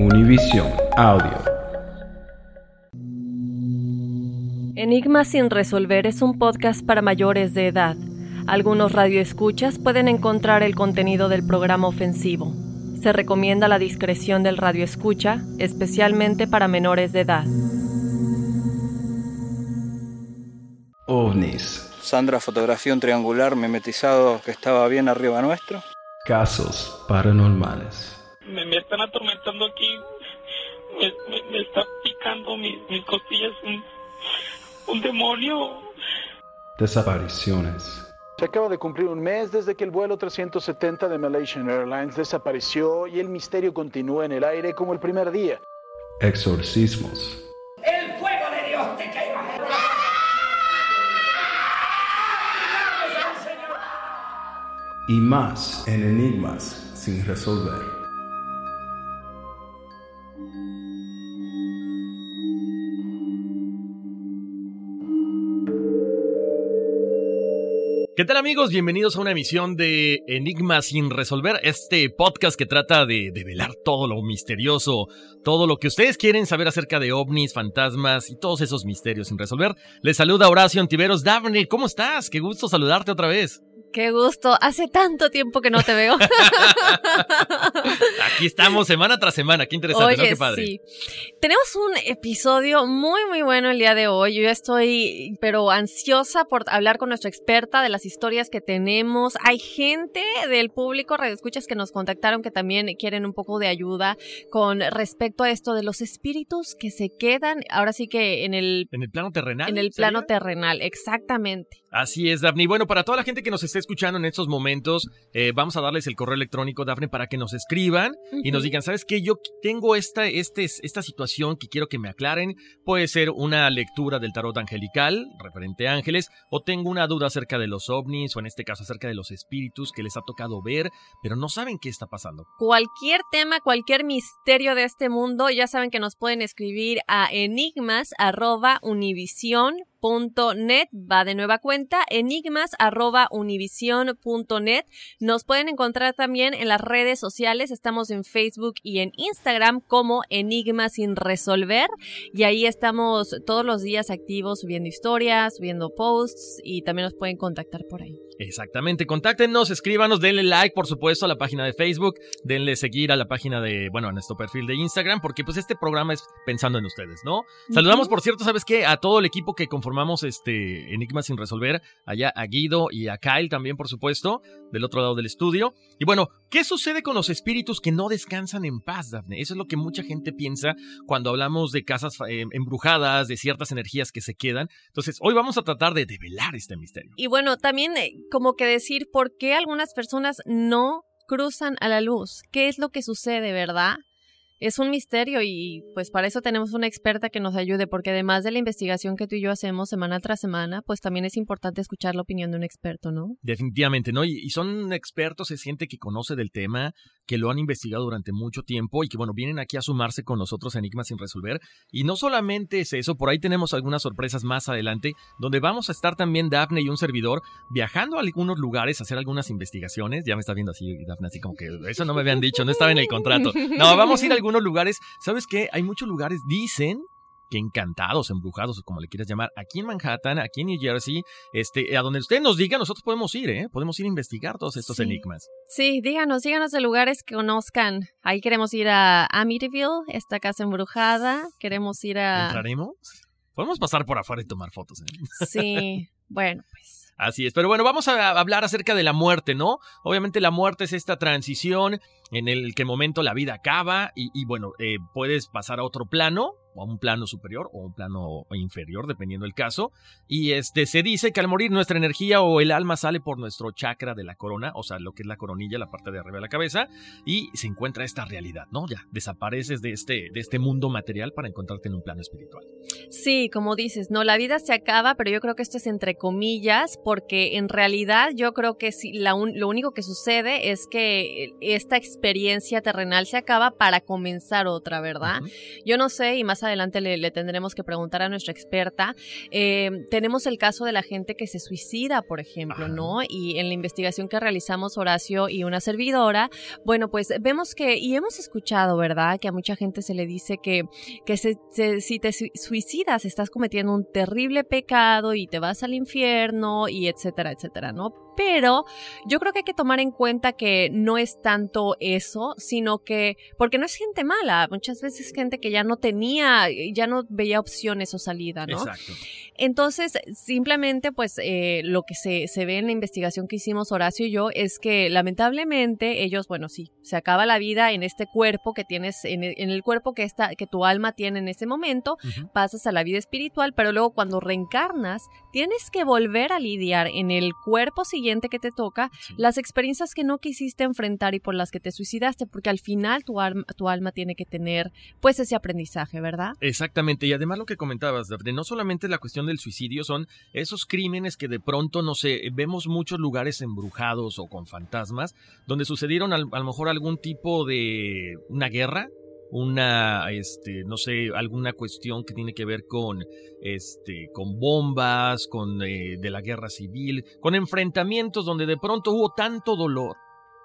Univision Audio. Enigma sin resolver es un podcast para mayores de edad. Algunos radioescuchas pueden encontrar el contenido del programa ofensivo. Se recomienda la discreción del radioescucha, especialmente para menores de edad. OVNIs. Sandra fotografió un triangular mimetizado que estaba bien arriba nuestro. Casos paranormales. Me, me están atormentando aquí. Me, me- me está picando mis, mis costillas un, un demonio. Desapariciones. Se acaba de cumplir un mes desde que el vuelo 370 de Malaysian Airlines desapareció y el misterio continúa en el aire como el primer día. Exorcismos. El fuego de Dios te quema. Y más en Enigmas sin resolver. ¿Qué tal amigos? Bienvenidos a una emisión de Enigmas sin resolver, este podcast que trata de develar todo lo misterioso, todo lo que ustedes quieren saber acerca de ovnis, fantasmas y todos esos misterios sin resolver. Les saluda Horacio Antiveros. Daphne, ¿cómo estás? Qué gusto saludarte otra vez. Qué gusto, hace tanto tiempo que no te veo. Aquí estamos semana tras semana, qué interesante, Qué padre. sí. Tenemos un episodio muy, muy bueno el día de hoy. Yo ya estoy, pero ansiosa por hablar con nuestra experta de las historias que tenemos. Hay gente del público, radioescuchas, que nos contactaron que también quieren un poco de ayuda con respecto a esto de los espíritus que se quedan, ahora sí que en el... En el plano terrenal. En el ¿sería? plano terrenal, exactamente. Así es, Daphne. Y bueno, para toda la gente que nos esté escuchando en estos momentos, eh, vamos a darles el correo electrónico, Daphne, para que nos escriban y nos digan, ¿sabes qué? Yo tengo esta, este, esta situación que quiero que me aclaren. Puede ser una lectura del tarot angelical, referente a ángeles, o tengo una duda acerca de los ovnis, o en este caso acerca de los espíritus que les ha tocado ver, pero no saben qué está pasando. cualquier tema, cualquier misterio de este mundo, ya saben que nos pueden escribir a enigmas@univision.net, va de nueva cuenta, enigmas@univision.net. Nos pueden encontrar también en las redes sociales, estamos en Facebook y en Instagram como Enigmas sin resolver y ahí estamos todos los días activos subiendo historias, subiendo posts y también nos pueden contactar por ahí. Exactamente, contáctenos, escríbanos, denle like, por supuesto, a la página de Facebook, denle seguir a la página de, bueno, a nuestro perfil de Instagram, porque pues este programa es pensando en ustedes, ¿no? Saludamos, por cierto, ¿sabes qué? A todo el equipo que conformamos este Enigma sin resolver, allá a Guido y a Kyle también, por supuesto, del otro lado del estudio. Y bueno, ¿qué sucede con los espíritus que no descansan en paz, Daphne? Eso es lo que mucha gente piensa cuando hablamos de casas eh, embrujadas, de ciertas energías que se quedan. Entonces, hoy vamos a tratar de develar este misterio. Y bueno, también eh, como que decir por qué algunas personas no cruzan a la luz. ¿Qué es lo que sucede, verdad? Es un misterio y pues para eso tenemos una experta que nos ayude, porque además de la investigación que tú y yo hacemos semana tras semana, pues también es importante escuchar la opinión de un experto, ¿no? Definitivamente, ¿no? Y, y son expertos, se siente que conoce del tema, que lo han investigado durante mucho tiempo y que, bueno, vienen aquí a sumarse con nosotros Enigmas sin resolver. Y no solamente es eso, por ahí tenemos algunas sorpresas más adelante, donde vamos a estar también Dafne y un servidor viajando a algunos lugares a hacer algunas investigaciones. Ya me está viendo así, Dafne, así como que eso no me habían dicho, no estaba en el contrato. No, vamos a ir a algunos lugares. ¿Sabes qué? Hay muchos lugares, dicen, que encantados, embrujados, o como le quieras llamar, aquí en Manhattan, aquí en New Jersey, este, a donde usted nos diga, nosotros podemos ir, ¿eh? Podemos ir a investigar todos estos Sí. enigmas. Sí, díganos, díganos de lugares que conozcan. Ahí queremos ir a Amityville, esta casa embrujada. Queremos ir a... ¿Entraremos? Podemos pasar por afuera y tomar fotos, ¿eh? Sí, bueno, pues. Así es, pero bueno, vamos a hablar acerca de la muerte, ¿no? Obviamente la muerte es esta transición en el que momento la vida acaba y, bueno, eh, puedes pasar a otro plano, o a un plano superior o un plano inferior, dependiendo del caso. Y este se dice que al morir nuestra energía o el alma sale por nuestro chakra de la corona, o sea, lo que es la coronilla, la parte de arriba de la cabeza, y se encuentra esta realidad, ¿no? Ya desapareces de este, de este mundo material para encontrarte en un plano espiritual. Sí, como dices, no, la vida se acaba, pero yo creo que esto es entre comillas, porque en realidad yo creo que un- lo único que sucede es que esta experiencia terrenal se acaba para comenzar otra, ¿verdad? Yo no sé, y más adelante le, le tendremos que preguntar a nuestra experta. eh, tenemos el caso de la gente que se suicida, por ejemplo, ¿no? Y en la investigación que realizamos Horacio y una servidora, bueno, pues vemos que, y hemos escuchado, ¿verdad? Que a mucha gente se le dice que, que se- se- si te sui- suicidas estás cometiendo un terrible pecado y te vas al infierno y etcétera, etcétera, ¿no? Pero yo creo que hay que tomar en cuenta que no es tanto eso, sino que, porque no es gente mala, muchas veces es gente que ya no tenía, ya no veía opciones o salida, ¿no? Exacto. Entonces, simplemente, pues, eh, lo que se, se ve en la investigación que hicimos Horacio y yo es que lamentablemente ellos, bueno, sí, se acaba la vida en este cuerpo que tienes, en el, en el cuerpo que, está, que tu alma tiene en ese momento, pasas a la vida espiritual, pero luego cuando reencarnas, tienes que volver a lidiar en el cuerpo siguiente que te toca las experiencias que no quisiste enfrentar y por las que te suicidaste, porque al final tu alma, tu alma tiene que tener, pues, ese aprendizaje, ¿verdad? Exactamente, y además lo que comentabas, Dafne, no solamente la cuestión del suicidio, son esos crímenes que de pronto, no sé, vemos muchos lugares embrujados o con fantasmas, donde sucedieron al- a lo mejor algún tipo de una guerra, una, este, no sé, alguna cuestión que tiene que ver con, este, con bombas, con eh, de la guerra civil, con enfrentamientos donde de pronto hubo tanto dolor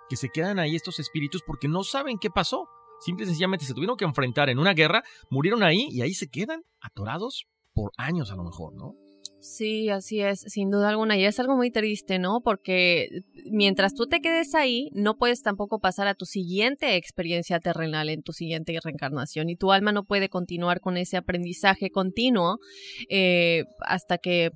que se quedan ahí estos espíritus porque no saben qué pasó. Simple y sencillamente se tuvieron que enfrentar en una guerra, murieron ahí y ahí se quedan atorados por años a lo mejor, ¿no? Sí, así es, sin duda alguna. Y es algo muy triste, ¿no? Porque mientras tú te quedes ahí, no puedes tampoco pasar a tu siguiente experiencia terrenal, en tu siguiente reencarnación. Y tu alma no puede continuar con ese aprendizaje continuo eh, hasta que,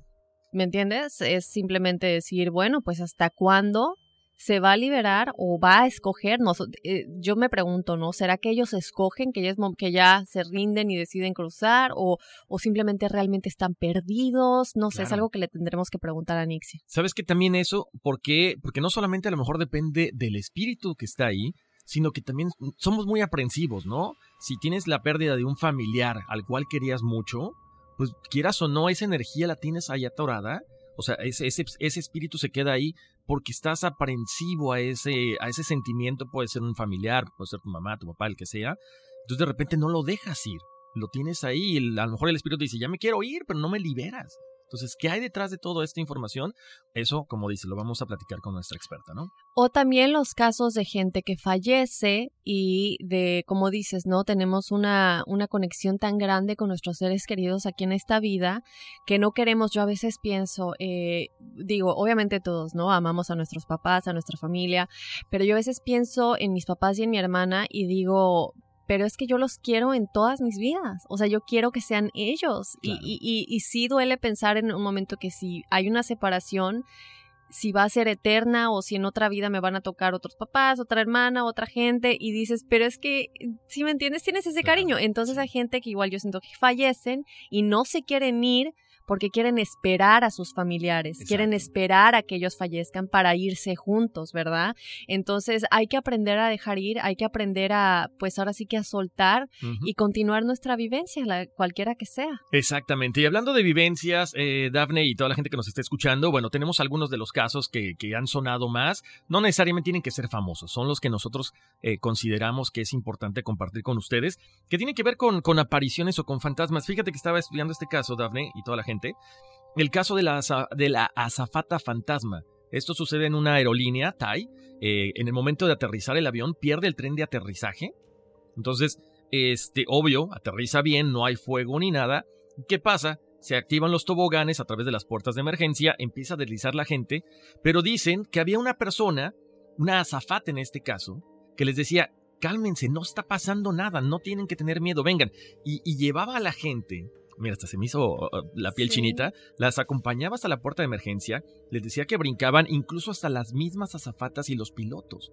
¿me entiendes? Es simplemente decir, bueno, pues hasta cuándo se va a liberar o va a escoger. Nos- eh, yo me pregunto, ¿no? ¿Será que ellos escogen, que ya, es mo- que ya se rinden y deciden cruzar? ¿O, o simplemente realmente están perdidos? No sé, es algo que le tendremos que preguntar a Nixia. ¿Sabes que también eso? ¿Por qué? Porque no solamente a lo mejor depende del espíritu que está ahí, sino que también somos muy aprensivos, ¿no? Si tienes la pérdida de un familiar al cual querías mucho, pues quieras o no, esa energía la tienes ahí atorada. O sea, ese, ese, ese espíritu se queda ahí porque estás aprensivo a ese, a ese sentimiento, puede ser un familiar, puede ser tu mamá, tu papá, el que sea. Entonces de repente no lo dejas ir, lo tienes ahí a lo mejor el espíritu dice, ya me quiero ir, pero no me liberas. Entonces, ¿qué hay detrás de toda esta información? Eso, como dice, lo vamos a platicar con nuestra experta, ¿no? O también los casos de gente que fallece y de, como dices, ¿no? Tenemos una, una conexión tan grande con nuestros seres queridos aquí en esta vida que no queremos, yo a veces pienso, eh, digo, obviamente todos, ¿no? Amamos a nuestros papás, a nuestra familia, pero yo a veces pienso en mis papás y en mi hermana y digo, pero es que yo los quiero en todas mis vidas. O sea, yo quiero que sean ellos. Y, y, y, y sí duele pensar en un momento que si hay una separación, si va a ser eterna o si en otra vida me van a tocar otros papás, otra hermana, otra gente, y dices, pero es que, si me entiendes, tienes ese cariño. Entonces hay gente que igual yo siento que fallecen y no se quieren ir porque quieren esperar a sus familiares, quieren esperar a que ellos fallezcan para irse juntos, ¿verdad? Entonces hay que aprender a dejar ir, hay que aprender a, pues ahora sí que a soltar y continuar nuestra vivencia, la, cualquiera que sea. Exactamente. Y hablando de vivencias, eh, Dafne y toda la gente que nos está escuchando, bueno, tenemos algunos de los casos que, que han sonado más. No necesariamente tienen que ser famosos, son los que nosotros eh, consideramos que es importante compartir con ustedes, que tienen que ver con, con apariciones o con fantasmas. Fíjate que estaba estudiando este caso, Dafne, y toda la gente. El caso de la, azafata fantasma. Esto sucede en una aerolínea, Thai. Eh, en el momento de aterrizar el avión, pierde el tren de aterrizaje. Entonces, este, obvio, aterriza bien, no hay fuego ni nada. ¿Qué pasa? Se activan los toboganes a través de las puertas de emergencia, empieza a deslizar la gente, pero dicen que había una persona, una azafata en este caso, que les decía, cálmense, no está pasando nada, no tienen que tener miedo, vengan. Y, llevaba a la gente, mira, hasta se me hizo la piel chinita, las acompañaba hasta la puerta de emergencia, les decía que brincaban incluso hasta las mismas azafatas y los pilotos.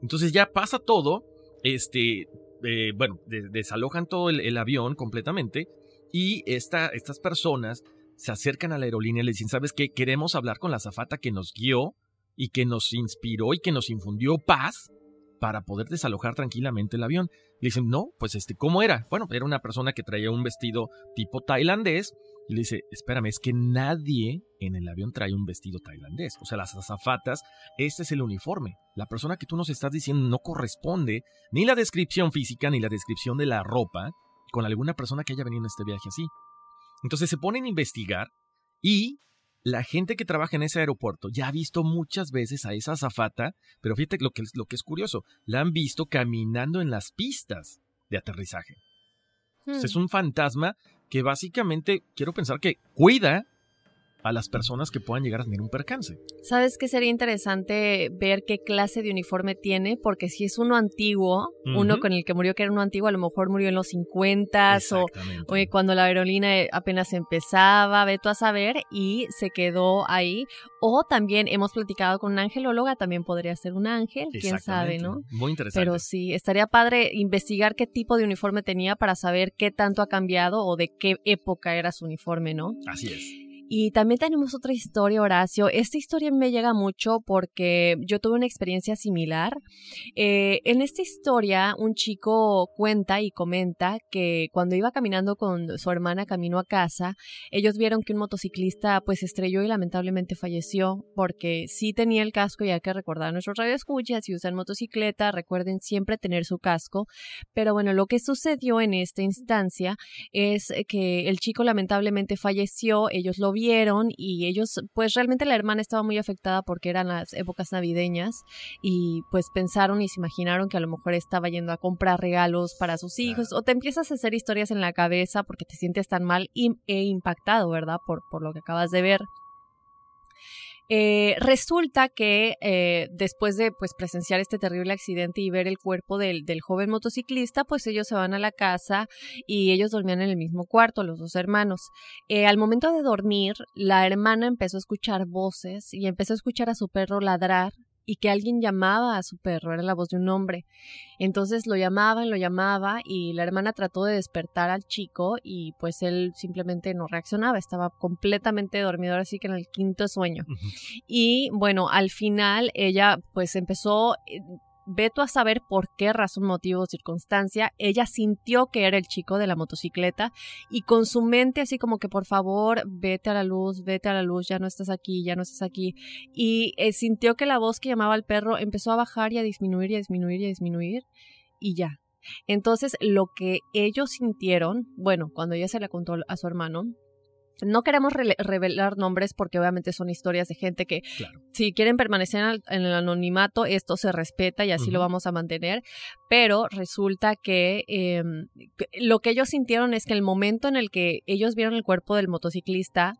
Entonces ya pasa todo, este, eh, bueno, desalojan todo el, avión completamente y esta, estas personas se acercan a la aerolínea y le dicen, ¿sabes qué? Queremos hablar con la azafata que nos guió y que nos inspiró y que nos infundió paz para poder desalojar tranquilamente el avión. Le dicen, no, pues este, ¿cómo era? Bueno, era una persona que traía un vestido tipo tailandés. Y le dice, espérame, es que nadie en el avión trae un vestido tailandés. O sea, las azafatas, este es el uniforme. La persona que tú nos estás diciendo no corresponde ni la descripción física ni la descripción de la ropa con alguna persona que haya venido en este viaje así. Entonces se ponen a investigar y la gente que trabaja en ese aeropuerto ya ha visto muchas veces a esa azafata, pero fíjate lo que, lo que es curioso, la han visto caminando en las pistas de aterrizaje. es hmm. un fantasma que básicamente quiero pensar que cuida a las personas que puedan llegar a tener un percance. ¿Sabes qué sería interesante ver qué clase de uniforme tiene? Porque si es uno antiguo, uno con el que murió que era uno antiguo, a lo mejor murió en los 50 o, o, cuando la aerolínea apenas empezaba, ve tú a saber, y se quedó ahí. O también hemos platicado con una angelóloga, también podría ser un ángel, quién sabe, ¿no? Muy interesante. Pero sí, estaría padre investigar qué tipo de uniforme tenía para saber qué tanto ha cambiado o de qué época era su uniforme, ¿no? Así es. Y también tenemos otra historia, Horacio. Esta historia me llega mucho porque yo tuve una experiencia similar. Eh, en esta historia, un chico cuenta y comenta que cuando iba caminando con su hermana camino a casa, ellos vieron que un motociclista pues estrelló y lamentablemente falleció porque sí tenía el casco, ya que recordar a nuestros radioescuchas, si usan motocicleta, recuerden siempre tener su casco. Pero bueno, lo que sucedió en esta instancia es que el chico lamentablemente falleció, ellos lo vieron y ellos, pues realmente la hermana estaba muy afectada porque eran las épocas navideñas y pues pensaron y se imaginaron que a lo mejor estaba yendo a comprar regalos para sus hijos o te empiezas a hacer historias en la cabeza porque te sientes tan mal e impactado, ¿verdad? Por, por lo que acabas de ver. Eh, resulta que eh, después de pues, presenciar este terrible accidente y ver el cuerpo del, del, joven motociclista, pues ellos se van a la casa y ellos dormían en el mismo cuarto, los dos hermanos. Eh, al momento de dormir, la hermana empezó a escuchar voces y empezó a escuchar a su perro ladrar y que alguien llamaba a su perro, era la voz de un hombre. Entonces lo llamaban, lo llamaba y la hermana trató de despertar al chico y pues él simplemente no reaccionaba, estaba completamente dormido, así que en el quinto sueño. Y bueno, al final ella pues empezó eh, Veto a saber por qué razón, motivo o circunstancia, ella sintió que era el chico de la motocicleta y con su mente así como que por favor, vete a la luz, vete a la luz, ya no estás aquí, ya no estás aquí. Y eh, sintió que la voz que llamaba al perro empezó a bajar y a disminuir y a disminuir y a disminuir y ya. Entonces lo que ellos sintieron, bueno, cuando ella se le contó a su hermano, no queremos revelar nombres porque obviamente son historias de gente que si quieren permanecer en el anonimato, esto se respeta y así lo vamos a mantener, pero resulta em, que lo que ellos sintieron es que el momento en el que ellos vieron el cuerpo del motociclista,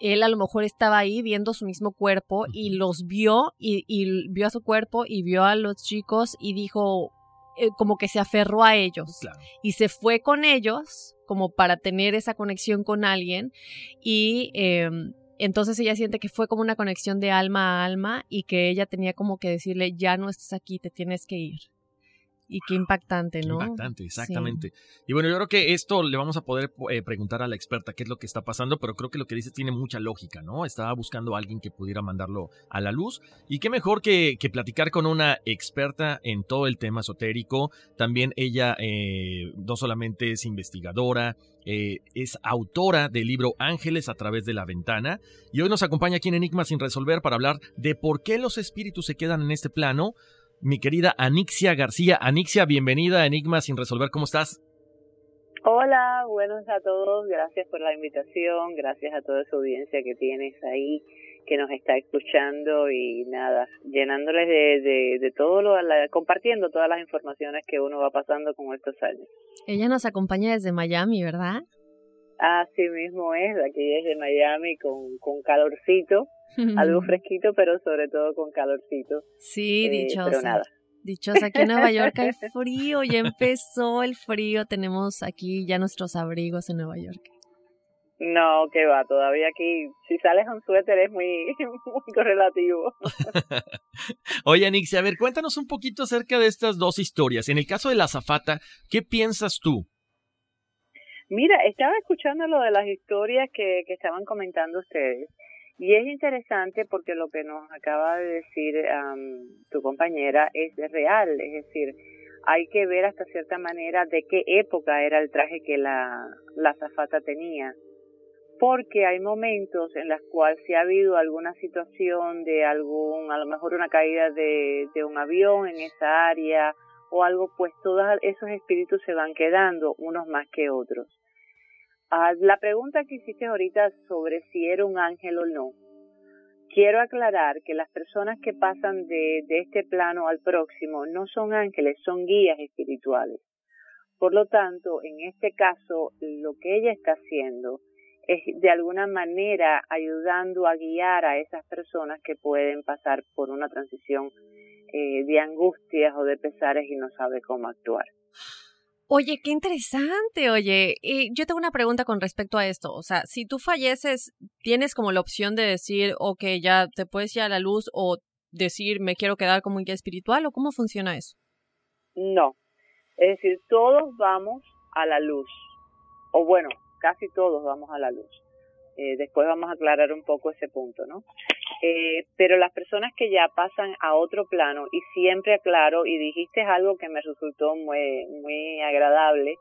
él a lo mejor estaba ahí viendo su mismo cuerpo y los vio y, y, vio a su cuerpo y vio a los chicos y dijo, eh, como que se aferró a ellos y se fue con ellos como para tener esa conexión con alguien y em, entonces ella siente que fue como una conexión de alma a alma y que ella tenía como que decirle ya no estás aquí, te tienes que ir. Y qué impactante, ¿no? Impactante, exactamente. Y bueno, yo creo que esto le vamos a poder eh, preguntar a la experta qué es lo que está pasando, pero creo que lo que dice tiene mucha lógica, ¿no? Estaba buscando a alguien que pudiera mandarlo a la luz. Y qué mejor que, que platicar con una experta en todo el tema esotérico. También ella eh, no solamente es investigadora, eh, es autora del libro Ángeles a través de la ventana. Y hoy nos acompaña aquí en Enigma sin resolver para hablar de por qué los espíritus se quedan en este plano mi querida Anixia García. Anixia, bienvenida a Enigma sin resolver. ¿Cómo estás? Hola, buenos a todos. Gracias por la invitación. Gracias a toda esa audiencia que tienes ahí, que nos está escuchando y nada, llenándoles de, de, de todo lo, la, compartiendo todas las informaciones que uno va pasando con estos años. Ella nos acompaña desde Miami, ¿verdad? Así mismo es, aquí desde Miami con, con calorcito algo fresquito, pero sobre todo con calorcito. Sí, dichosa. pero nada. Dichosa, aquí en Nueva York hay frío, ya empezó el frío, tenemos aquí ya nuestros abrigos en Nueva York. No, que va, todavía aquí, si sales un suéter es muy, muy correlativo. Oye, Nixie, a ver, cuéntanos un poquito acerca de estas dos historias. En el caso de la zafata, ¿qué piensas tú? Mira, estaba escuchando lo de las historias que, que estaban comentando ustedes. Y es interesante porque lo que nos acaba de decir tu compañera es real, es decir, hay que ver hasta cierta manera de qué época era el traje que la, la zafata tenía. Porque hay momentos en los cuales si ha habido alguna situación de algún, a lo mejor una caída de un avión en esa área o algo, pues todos esos espíritus se van quedando, unos más que otros. Ah, la pregunta que hiciste ahorita sobre si era un ángel o no, quiero aclarar que las personas que pasan de, de este plano al próximo no son ángeles, son guías espirituales. Por lo tanto, en este caso, lo que ella está haciendo es de alguna manera ayudando a guiar a esas personas que pueden pasar por una transición eh, de angustias o de pesares y no sabe cómo actuar. Oye, qué interesante, oye. Y yo tengo una pregunta con respecto a esto. O sea, si tú falleces, ¿tienes como la opción de decir, ok, ya te puedes ir a la luz o decir, me quiero quedar como un guía espiritual o cómo funciona eso? No. Es decir, todos vamos a la luz. O bueno, casi todos vamos a la luz. Eh, después vamos a aclarar un poco ese punto, ¿no? Eh, pero las personas que ya pasan a otro plano, y siempre aclaro, y dijiste algo que me resultó muy, muy agradable,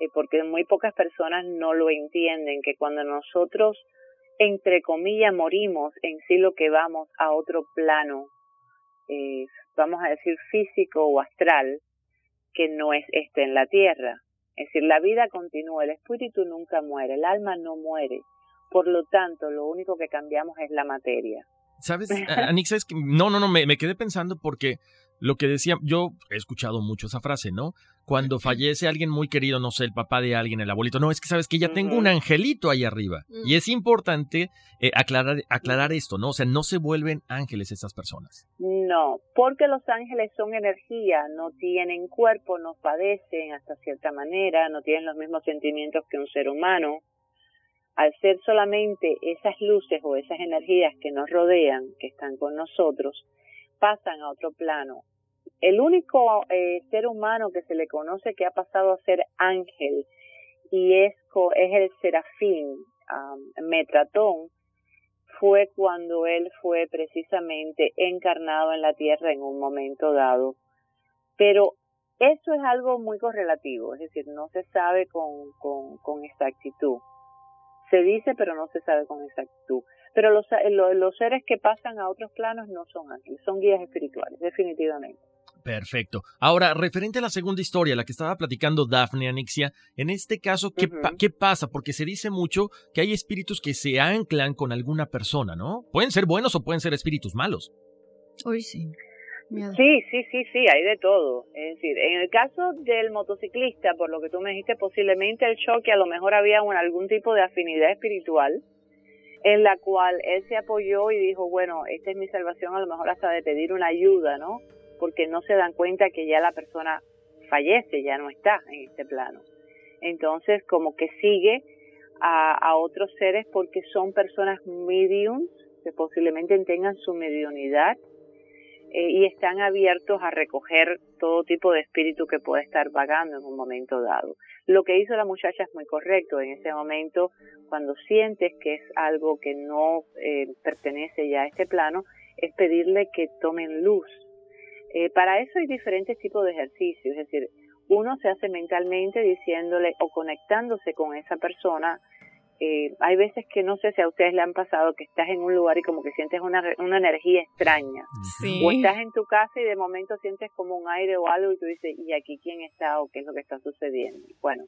eh, porque muy pocas personas no lo entienden, que cuando nosotros, entre comillas, morimos, en sí lo que vamos a otro plano, eh, vamos a decir físico o astral, que no es este en la tierra. Es decir, la vida continúa, el espíritu nunca muere, el alma no muere. Por lo tanto, lo único que cambiamos es la materia. ¿Sabes, Anixa? Es que, no, no, no, me, me, quedé pensando porque lo que decía, yo he escuchado mucho esa frase, ¿no? Cuando fallece alguien muy querido, no sé, el papá de alguien, el abuelito, no, es que sabes que ya tengo un angelito ahí arriba. Y mm. es importante eh, aclarar, aclarar esto, ¿no? O sea, no se vuelven ángeles esas personas. No, porque los ángeles son energía, no tienen cuerpo, no padecen hasta cierta manera, no tienen los mismos sentimientos que un ser humano al ser solamente esas luces o esas energías que nos rodean, que están con nosotros, pasan a otro plano. El único eh, ser humano que se le conoce que ha pasado a ser ángel y es, es el serafín Metratón, fue cuando él fue precisamente encarnado en la tierra en un momento dado. Pero eso es algo muy correlativo, es decir, no se sabe con, con exactitud. Se dice, pero no se sabe con exactitud. Pero los, eh, los, seres que pasan a otros planos no son ángeles, son guías espirituales, definitivamente. Perfecto. Ahora, referente a la segunda historia, la que estaba platicando Daphne Anixia, en este caso, ¿qué, ¿qué pasa? Porque se dice mucho que hay espíritus que se anclan con alguna persona, ¿no? Pueden ser buenos o pueden ser espíritus malos. Uy, sí. Sí, sí, sí, sí, hay de todo. Es decir, en el caso del motociclista, por lo que tú me dijiste, posiblemente el choque a lo mejor había algún tipo de afinidad espiritual en la cual él se apoyó y dijo, bueno, esta es mi salvación, a lo mejor hasta de pedir una ayuda, ¿no? Porque no se dan cuenta que ya la persona fallece, ya no está en este plano. Entonces, como que sigue a, a otros seres porque son personas mediums que posiblemente tengan su mediunidad eh, y están abiertos a recoger todo tipo de espíritu que pueda estar vagando en un momento dado. Lo que hizo la muchacha es muy correcto. En ese momento, cuando sientes que es algo que no eh, pertenece ya a este plano, es pedirle que tomen luz. Eh, para eso hay diferentes tipos de ejercicios, es decir, uno se hace mentalmente diciéndole o conectándose con esa persona eh, hay veces que no sé si a ustedes le han pasado que estás en un lugar y como que sientes una, una energía extraña. O estás en tu casa y de momento sientes como un aire o algo y tú dices, ¿y aquí quién está o qué es lo que está sucediendo? Bueno,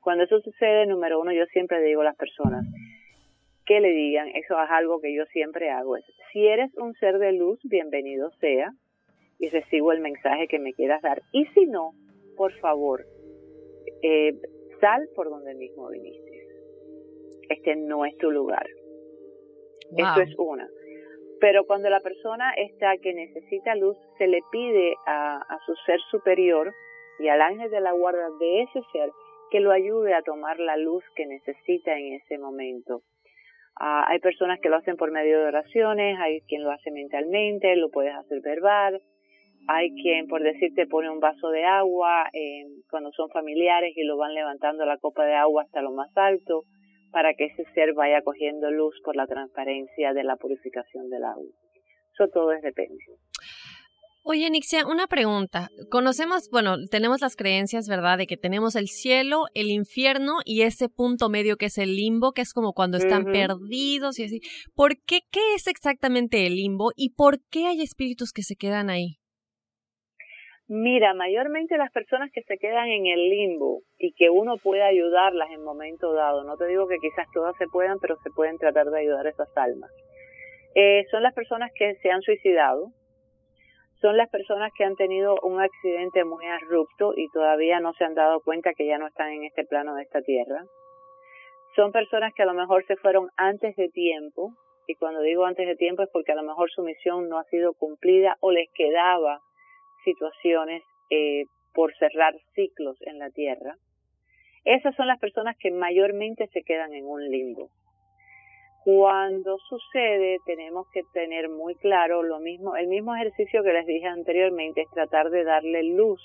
cuando eso sucede, número uno, yo siempre digo a las personas que le digan, eso es algo que yo siempre hago, es, si eres un ser de luz, bienvenido sea y recibo el mensaje que me quieras dar. Y si no, por favor, eh, sal por donde mismo viniste este no es tu lugar. Eso es una. Pero cuando la persona está que necesita luz, se le pide a, su ser superior y al ángel de la guarda de ese ser que lo ayude a tomar la luz que necesita en ese momento. Ah, hay personas que lo hacen por medio de oraciones, hay quien lo hace mentalmente, lo puedes hacer verbal, hay quien, por decirte, pone un vaso de agua eh, cuando son familiares y lo van levantando la copa de agua hasta lo más alto para que ese ser vaya cogiendo luz por la transparencia de la purificación del agua. Eso todo es depende. Oye, Nixia, una pregunta. Conocemos, bueno, tenemos las creencias, ¿verdad?, de que tenemos el cielo, el infierno y ese punto medio que es el limbo, que es como cuando están perdidos y así. ¿Por qué? ¿Qué es exactamente el limbo y por qué hay espíritus que se quedan ahí? Mira, mayormente las personas que se quedan en el limbo y que uno puede ayudarlas en momento dado, no te digo que quizás todas se puedan, pero se pueden tratar de ayudar a esas almas, eh, son las personas que se han suicidado, son las personas que han tenido un accidente muy abrupto y todavía no se han dado cuenta que ya no están en este plano de esta tierra. Son personas que a lo mejor se fueron antes de tiempo, y cuando digo antes de tiempo es porque a lo mejor su misión no ha sido cumplida o les quedaba situaciones eh, por cerrar ciclos en la Tierra. Esas son las personas que mayormente se quedan en un limbo. Cuando sucede, tenemos que tener muy claro lo mismo, el mismo ejercicio que les dije anteriormente, es tratar de darle luz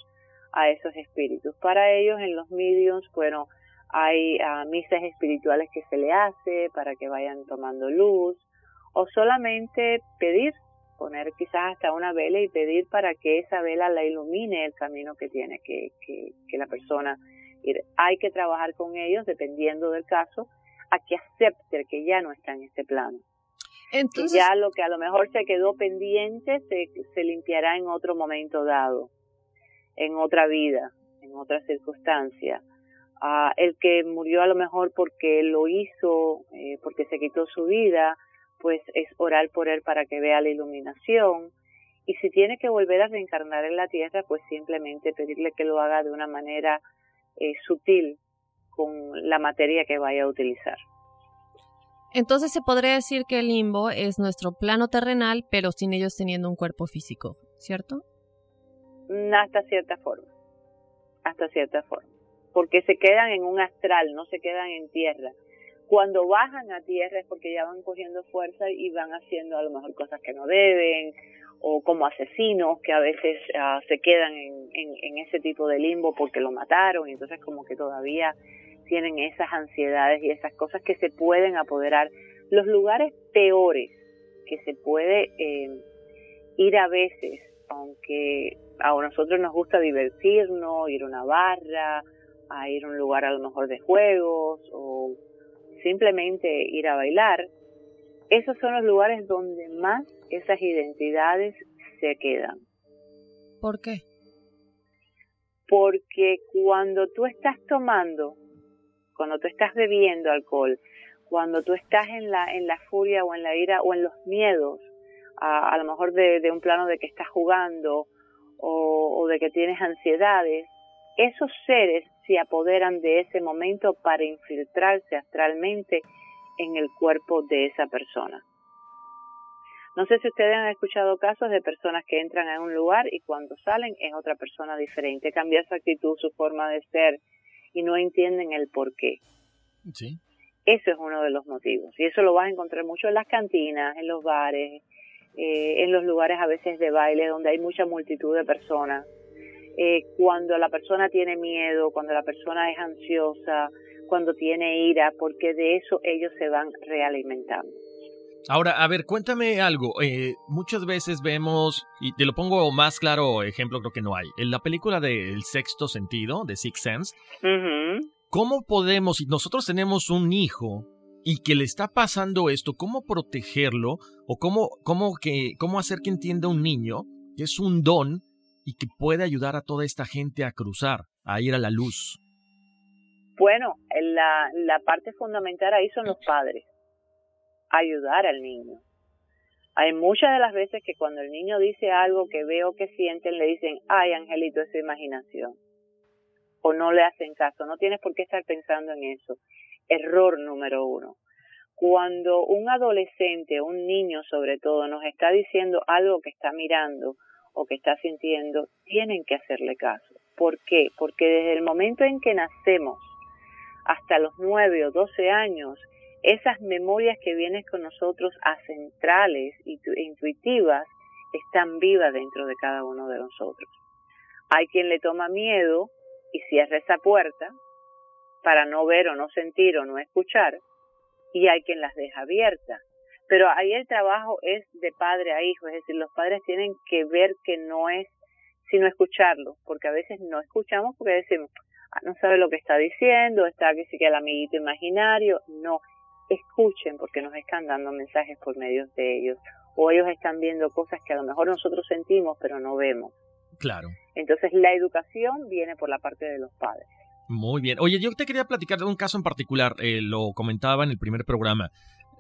a esos espíritus. Para ellos, en los mediums, bueno, hay uh, misas espirituales que se le hace para que vayan tomando luz, o solamente pedir poner quizás hasta una vela y pedir para que esa vela la ilumine el camino que tiene que, que, la persona ir. Hay que trabajar con ellos dependiendo del caso a que acepte que ya no está en este plano. Entonces, ya lo que a lo mejor se quedó pendiente se, se limpiará en otro momento dado, en otra vida, en otra circunstancia. Ah, el que murió a lo mejor porque lo hizo, eh, porque se quitó su vida, pues es orar por él para que vea la iluminación. Y si tiene que volver a reencarnar en la tierra, pues simplemente pedirle que lo haga de una manera eh, sutil con la materia que vaya a utilizar. Entonces se podría decir que el limbo es nuestro plano terrenal, pero sin ellos teniendo un cuerpo físico, ¿cierto? Mm, hasta cierta forma, hasta cierta forma, porque se quedan en un astral, no se quedan en tierra. Cuando bajan a tierra es porque ya van cogiendo fuerza y van haciendo a lo mejor cosas que no deben, o como asesinos que a veces ah, se quedan en, en, ese tipo de limbo porque lo mataron y entonces como que todavía tienen esas ansiedades y esas cosas que se pueden apoderar. Los lugares peores que se puede eh, ir a veces, aunque a nosotros nos gusta divertirnos, ir a una barra, a ir a un lugar a lo mejor de juegos o simplemente ir a bailar, esos son los lugares donde más esas identidades se quedan. ¿Por qué? Porque cuando tú estás tomando, cuando tú estás bebiendo alcohol, cuando tú estás en la, en la furia o en la ira o en los miedos, a, lo mejor de, un plano de que estás jugando o de que tienes ansiedades, esos seres se apoderan de ese momento para infiltrarse astralmente en el cuerpo de esa persona. No sé si ustedes han escuchado casos de personas que entran a un lugar y cuando salen es otra persona diferente, cambia su actitud, su forma de ser y no entienden el por qué. Sí. Eso es uno de los motivos y eso lo vas a encontrar mucho en las cantinas, en los bares, eh, en los lugares a veces de baile donde hay mucha multitud de personas, eh, cuando la persona tiene miedo, cuando la persona es ansiosa, cuando tiene ira, porque de eso ellos se van realimentando. Ahora, a ver, cuéntame algo. Eh, muchas veces vemos, y te lo pongo más claro ejemplo, creo que no hay. En la película de El Sexto Sentido, de Sixth Sense, ¿cómo podemos, si nosotros tenemos un hijo y que le está pasando esto, cómo protegerlo o cómo, cómo, que, cómo hacer que entienda un niño que es un don y que puede ayudar a toda esta gente a cruzar, a ir a la luz? Bueno, la, parte fundamental ahí son los padres ayudar al niño. Hay muchas de las veces que cuando el niño dice algo que veo que sienten, le dicen, ay, Angelito, es imaginación. O no le hacen caso, no tienes por qué estar pensando en eso. Error número uno. Cuando un adolescente, un niño sobre todo, nos está diciendo algo que está mirando o que está sintiendo, tienen que hacerle caso. ¿Por qué? Porque desde el momento en que nacemos hasta los nueve o doce años, esas memorias que vienen con nosotros acentrales e intuitivas están vivas dentro de cada uno de nosotros. Hay quien le toma miedo y cierra esa puerta para no ver o no sentir o no escuchar y hay quien las deja abiertas. Pero ahí el trabajo es de padre a hijo, es decir, los padres tienen que ver que no es sino escucharlo, porque a veces no escuchamos porque decimos, ah, no sabe lo que está diciendo, está que sí que el amiguito imaginario, no, escuchen porque nos están dando mensajes por medio de ellos o ellos están viendo cosas que a lo mejor nosotros sentimos pero no vemos. Claro. Entonces la educación viene por la parte de los padres. Muy bien. Oye, yo te quería platicar de un caso en particular, eh, lo comentaba en el primer programa.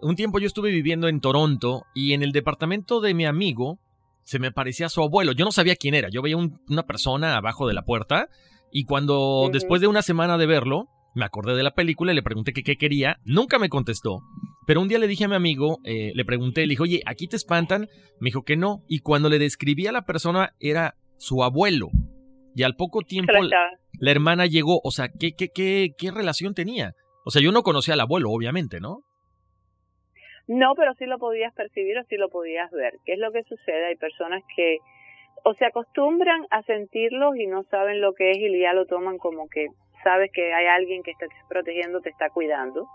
Un tiempo yo estuve viviendo en Toronto y en el departamento de mi amigo se me parecía su abuelo. Yo no sabía quién era. Yo veía una persona abajo de la puerta y cuando después de una semana de verlo, me acordé de la película y le pregunté qué quería. Nunca me contestó. Pero un día le dije a mi amigo, eh, le pregunté, le dije, oye, ¿aquí te espantan? Me dijo que no. Y cuando le describí a la persona, era su abuelo. Y al poco tiempo la hermana llegó. O sea, ¿qué, qué, qué, qué relación tenía? O sea, yo no conocía al abuelo, obviamente, ¿no? No, pero sí lo podías percibir o sí lo podías ver. ¿Qué es lo que sucede? Hay personas que o se acostumbran a sentirlos y no saben lo que es y ya lo toman como que sabes que hay alguien que está protegiendo, te está cuidando.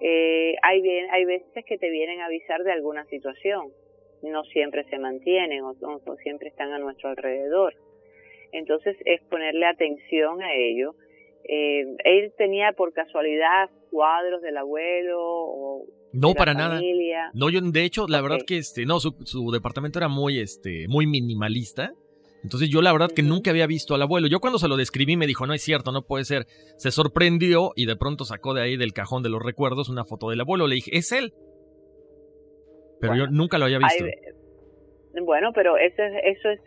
Eh, hay, bien, hay veces que te vienen a avisar de alguna situación, no siempre se mantienen o, no siempre están a nuestro alrededor. Entonces es ponerle atención a ello. Eh, él tenía por casualidad cuadros del abuelo o no para nada. No, yo de hecho la verdad que este no su, su departamento era muy este muy minimalista entonces yo la verdad que nunca había visto al abuelo. Yo cuando se lo describí me dijo, no es cierto, no puede ser. Se sorprendió y de pronto sacó de ahí del cajón de los recuerdos una foto del abuelo. Le dije, es él. Pero yo nunca lo había visto. bueno, pero eso, es, eso es,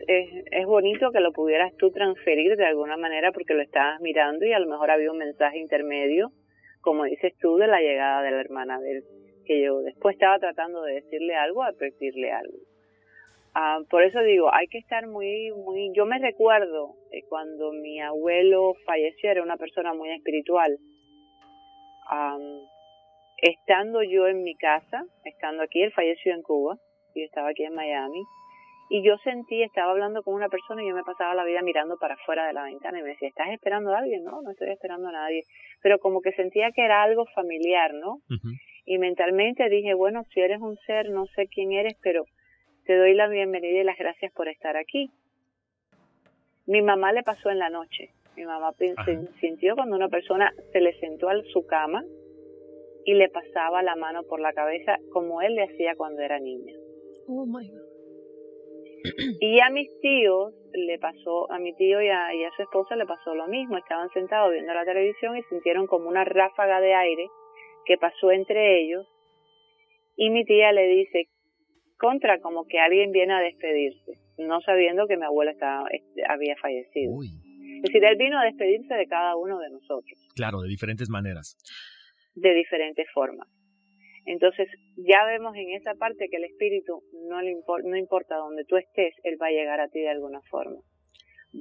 es, bonito que lo pudieras tú transferir de alguna manera porque lo estabas mirando y a lo mejor había un mensaje intermedio, como dices tú, de la llegada de la hermana de él, que yo después estaba tratando de decirle algo, advertirle algo. Ah, por eso digo, hay que estar muy, muy, yo me recuerdo cuando mi abuelo falleció, era una persona muy espiritual. estando yo en mi casa, estando aquí, él falleció en Cuba, yo estaba aquí en Miami, y yo sentí, estaba hablando con una persona y yo me pasaba la vida mirando para afuera de la ventana y me decía, ¿estás esperando a alguien? No, no estoy esperando a nadie. Pero como que sentía que era algo familiar, ¿no? Y mentalmente dije, bueno, si eres un ser, no sé quién eres, pero te doy la bienvenida y las gracias por estar aquí. Mi mamá le pasó en la noche. Mi mamá sintió cuando una persona se le sentó a su cama y le pasaba la mano por la cabeza como él le hacía cuando era niña. Oh my God. Y a mis tíos le pasó, a mi tío y a, y a su esposa le pasó lo mismo. Estaban sentados viendo la televisión y sintieron como una ráfaga de aire que pasó entre ellos. Y mi tía le dice, contra como que alguien viene a despedirse, no sabiendo que mi abuela estaba, este, había fallecido. Es decir, él vino a despedirse de cada uno de nosotros. Claro, de diferentes maneras. De diferentes formas. Entonces, ya vemos en esa parte que el espíritu no, le no importa donde tú estés, él va a llegar a ti de alguna forma.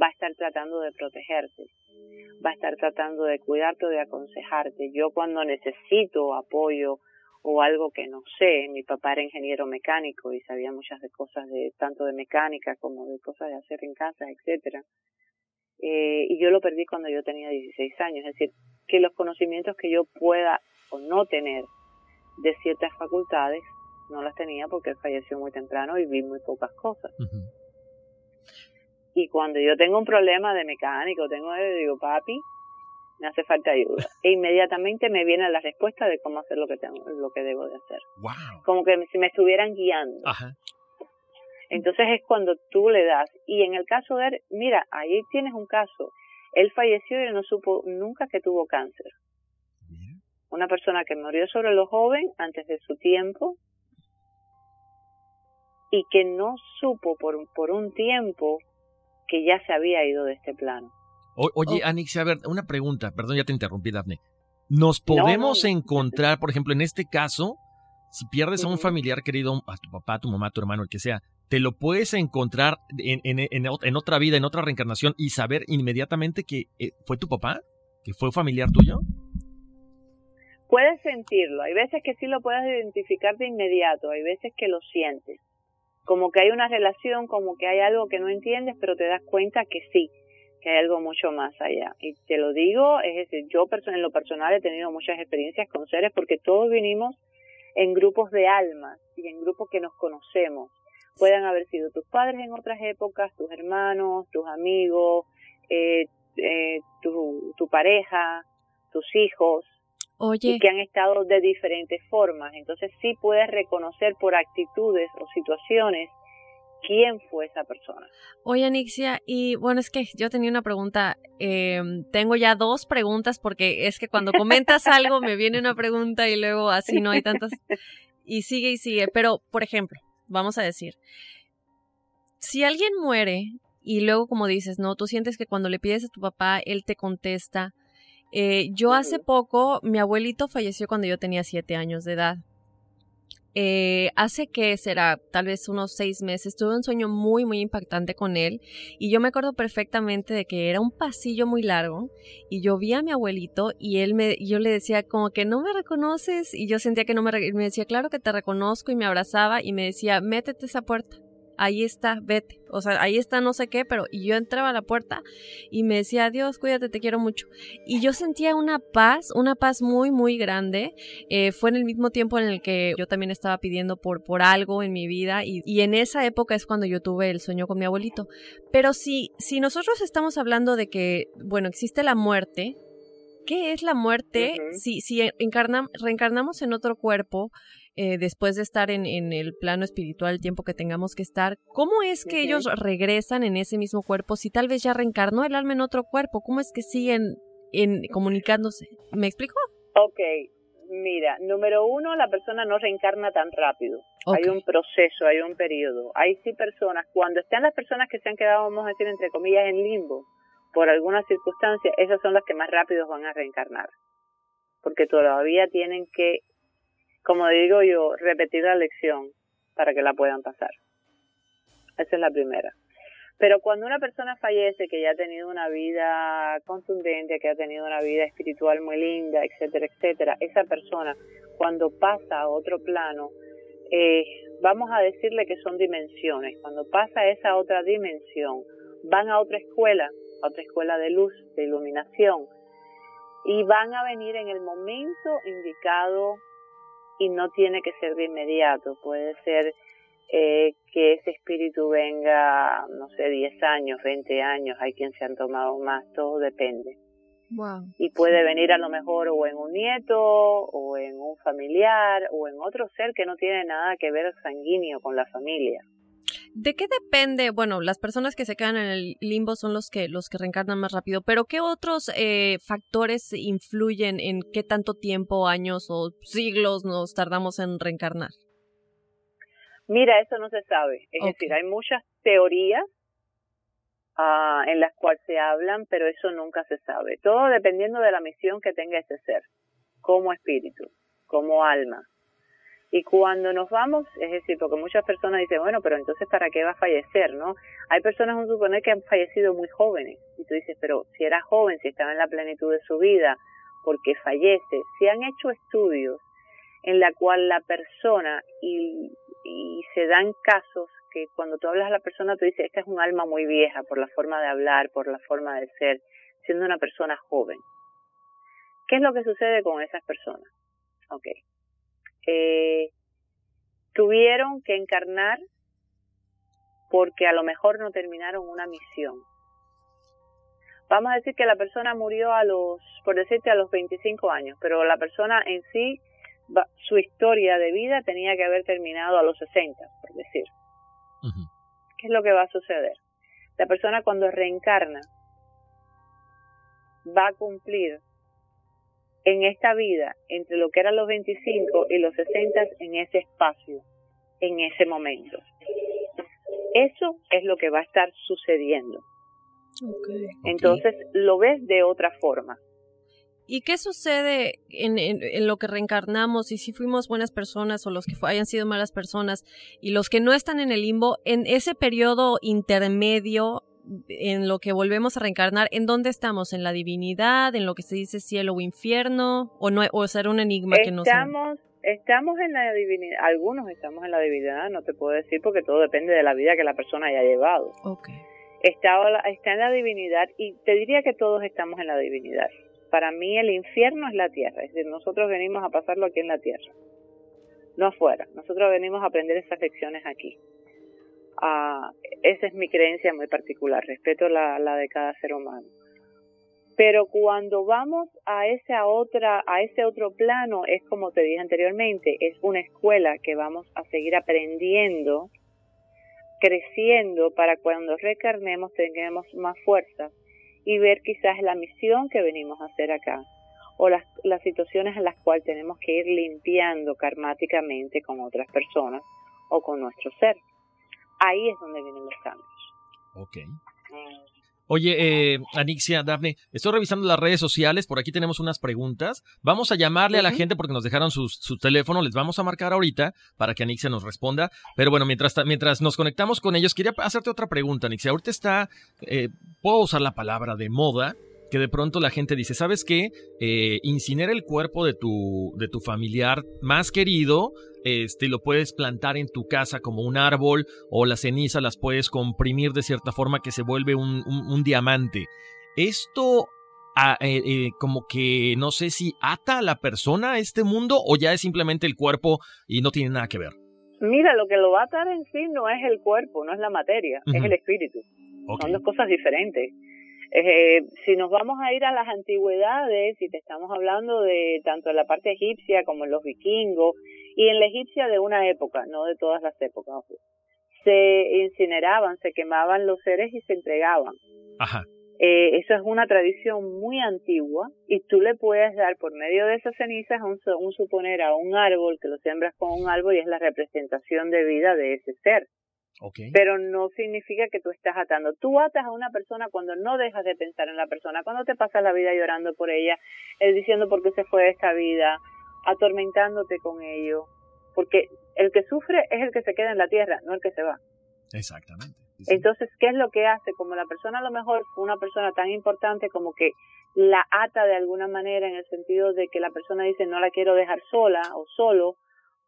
Va a estar tratando de protegerte, va a estar tratando de cuidarte o de aconsejarte. Yo cuando necesito apoyo o algo que no sé. Mi papá era ingeniero mecánico y sabía muchas de cosas de tanto de mecánica como de cosas de hacer en casa, etcétera. Eh, y yo lo perdí cuando yo tenía 16 años, es decir, que los conocimientos que yo pueda o no tener de ciertas facultades no las tenía porque falleció muy temprano y vi muy pocas cosas. Y cuando yo tengo un problema de mecánico, tengo, digo, papi, me hace falta ayuda. E inmediatamente me viene la respuesta de cómo hacer lo que tengo, lo que debo de hacer. Como que si me estuvieran guiando. Entonces es cuando tú le das. Y en el caso de él, mira, ahí tienes un caso. Él falleció y no supo nunca que tuvo cáncer. Una persona que murió sobre lo joven antes de su tiempo y que no supo por, por un tiempo que ya se había ido de este plano oye, oh. Anix, a ver, una pregunta, perdón, ya te interrumpí, Daphne. ¿Nos podemos encontrar, por ejemplo, en este caso, si pierdes a un familiar querido, a tu papá, a tu mamá, a tu hermano, el que sea, te lo puedes encontrar en, en, en, otra vida, en otra reencarnación y saber inmediatamente que eh, fue tu papá, que fue familiar tuyo? Puedes sentirlo, hay veces que sí lo puedes identificar de inmediato, hay veces que lo sientes, como que hay una relación, como que hay algo que no entiendes, pero te das cuenta que sí, que hay algo mucho más allá. Y te lo digo, es decir, yo en lo personal he tenido muchas experiencias con seres porque todos vinimos en grupos de almas y en grupos que nos conocemos. Pueden haber sido tus padres en otras épocas, tus hermanos, tus amigos, eh, eh, tu, tu pareja, tus hijos, Oye. y que han estado de diferentes formas. Entonces sí puedes reconocer por actitudes o situaciones quién fue esa persona. Oye, Anixia, y bueno, es que yo tenía una pregunta, eh, tengo ya dos preguntas porque es que cuando comentas algo me viene una pregunta y luego así no hay tantas, y sigue y sigue, pero por ejemplo, vamos a decir, si alguien muere y luego como dices, no, tú sientes que cuando le pides a tu papá, él te contesta, eh, yo hace poco, mi abuelito falleció cuando yo tenía siete años de edad. Eh, hace que será tal vez unos seis meses, tuve un sueño muy, muy impactante con él y yo me acuerdo perfectamente de que era un pasillo muy largo y yo vi a mi abuelito y él me, yo le decía como que no me reconoces y yo sentía que no me, me decía claro que te reconozco y me abrazaba y me decía métete esa puerta ahí está, vete. O sea, ahí está no sé qué, pero y yo entraba a la puerta y me decía, Dios, cuídate, te quiero mucho. Y yo sentía una paz, una paz muy, muy grande. Eh, fue en el mismo tiempo en el que yo también estaba pidiendo por, por algo en mi vida y, y, en esa época es cuando yo tuve el sueño con mi abuelito. Pero si, si nosotros estamos hablando de que, bueno, existe la muerte, ¿qué es la muerte? Si, si reencarnamos en otro cuerpo, eh, después de estar en, en, el plano espiritual el tiempo que tengamos que estar, ¿cómo es que ellos regresan en ese mismo cuerpo si tal vez ya reencarnó el alma en otro cuerpo? ¿Cómo es que siguen en, comunicándose? ¿Me explico? Ok, mira, número uno, la persona no reencarna tan rápido. Hay un proceso, hay un periodo. Hay sí personas, cuando están las personas que se han quedado, vamos a decir, entre comillas, en limbo, por alguna circunstancia, esas son las que más rápido van a reencarnar. Porque todavía tienen que como digo yo, repetir la lección para que la puedan pasar. Esa es la primera. Pero cuando una persona fallece, que ya ha tenido una vida contundente, que ha tenido una vida espiritual muy linda, etcétera, etcétera, esa persona cuando pasa a otro plano, eh, vamos a decirle que son dimensiones. Cuando pasa a esa otra dimensión, van a otra escuela, a otra escuela de luz, de iluminación, y van a venir en el momento indicado y no tiene que ser de inmediato, puede ser eh, que ese espíritu venga, no sé, 10 años, 20 años, hay quien se han tomado más, todo depende. Y puede venir a lo mejor o en un nieto, o en un familiar, o en otro ser que no tiene nada que ver sanguíneo con la familia. ¿De qué depende? Bueno, las personas que se quedan en el limbo son los que los que reencarnan más rápido, pero ¿qué otros eh, factores influyen en qué tanto tiempo, años o siglos nos tardamos en reencarnar? Mira, eso no se sabe. Es decir, hay muchas teorías uh, en las cuales se hablan, pero eso nunca se sabe. Todo dependiendo de la misión que tenga ese ser, como espíritu, como alma. Y cuando nos vamos, es decir, porque muchas personas dicen, bueno, pero entonces ¿para qué va a fallecer, no? Hay personas, a suponer, que han fallecido muy jóvenes. Y tú dices, pero si era joven, si estaba en la plenitud de su vida, porque fallece? Se han hecho estudios en la cual la persona, y, y se dan casos que cuando tú hablas a la persona, tú dices, esta es un alma muy vieja por la forma de hablar, por la forma de ser, siendo una persona joven. ¿Qué es lo que sucede con esas personas? Ok. Eh, tuvieron que encarnar porque a lo mejor no terminaron una misión. Vamos a decir que la persona murió a los, por decirte, a los 25 años, pero la persona en sí, su historia de vida tenía que haber terminado a los 60, por decir. ¿Qué es lo que va a suceder? La persona cuando reencarna va a cumplir en esta vida entre lo que eran los 25 y los 60 en ese espacio, en ese momento. Eso es lo que va a estar sucediendo. Entonces lo ves de otra forma. ¿Y qué sucede en, en, lo que reencarnamos y si fuimos buenas personas o los que hayan sido malas personas y los que no están en el limbo, en ese periodo intermedio en lo que volvemos a reencarnar, ¿en dónde estamos? ¿En la divinidad? ¿En lo que se dice cielo o infierno? ¿O, no, o será un enigma que no Estamos, estamos en la divinidad, algunos estamos en la divinidad, no te puedo decir porque todo depende de la vida que la persona haya llevado. Okay. Está, está en la divinidad y te diría que todos estamos en la divinidad. Para mí el infierno es la tierra, es decir, nosotros venimos a pasarlo aquí en la tierra, no afuera. Nosotros venimos a aprender esas lecciones aquí. Esa es mi creencia muy particular, respeto la, la de cada ser humano. Pero cuando vamos a esa otra, a ese otro plano, es como te dije anteriormente, es una escuela que vamos a seguir aprendiendo, creciendo para cuando recarnemos tengamos más fuerza y ver quizás la misión que venimos a hacer acá o las, las situaciones en las cuales tenemos que ir limpiando karmáticamente con otras personas o con nuestro ser ahí es donde vienen los cambios. Ok. Oye, eh, Anixia, Daphne, estoy revisando las redes sociales, por aquí tenemos unas preguntas. Vamos a llamarle a la gente porque nos dejaron sus, su teléfono, les vamos a marcar ahorita para que Anixia nos responda. Pero bueno, mientras, mientras nos conectamos con ellos, quería hacerte otra pregunta, Anixia. Ahorita está, eh, puedo usar la palabra de moda, que de pronto la gente dice, ¿sabes qué? Eh, incinera el cuerpo de tu, de tu familiar más querido este, lo puedes plantar en tu casa como un árbol o las cenizas las puedes comprimir de cierta forma que se vuelve un, un, diamante. Esto ah, eh, eh, como que no sé si ata a la persona a este mundo o ya es simplemente el cuerpo y no tiene nada que ver. Mira, lo que lo va a atar en sí no es el cuerpo, no es la materia, es el espíritu. Son dos cosas diferentes. Eh, si nos vamos a ir a las antigüedades, si te estamos hablando de tanto en la parte egipcia como en los vikingos, y en la egipcia de una época, no de todas las épocas, se incineraban, se quemaban los seres y se entregaban. Ajá. Eh, eso es una tradición muy antigua y tú le puedes dar por medio de esas cenizas un, un suponer a un árbol que lo siembras con un árbol y es la representación de vida de ese ser. Okay. Pero no significa que tú estás atando. Tú atas a una persona cuando no dejas de pensar en la persona, cuando te pasas la vida llorando por ella, eh, diciendo por qué se fue de esta vida, atormentándote con ello. Porque el que sufre es el que se queda en la tierra, no el que se va. Exactamente. Entonces, ¿qué es lo que hace? Como la persona a lo mejor fue una persona tan importante como que la ata de alguna manera en el sentido de que la persona dice no la quiero dejar sola o solo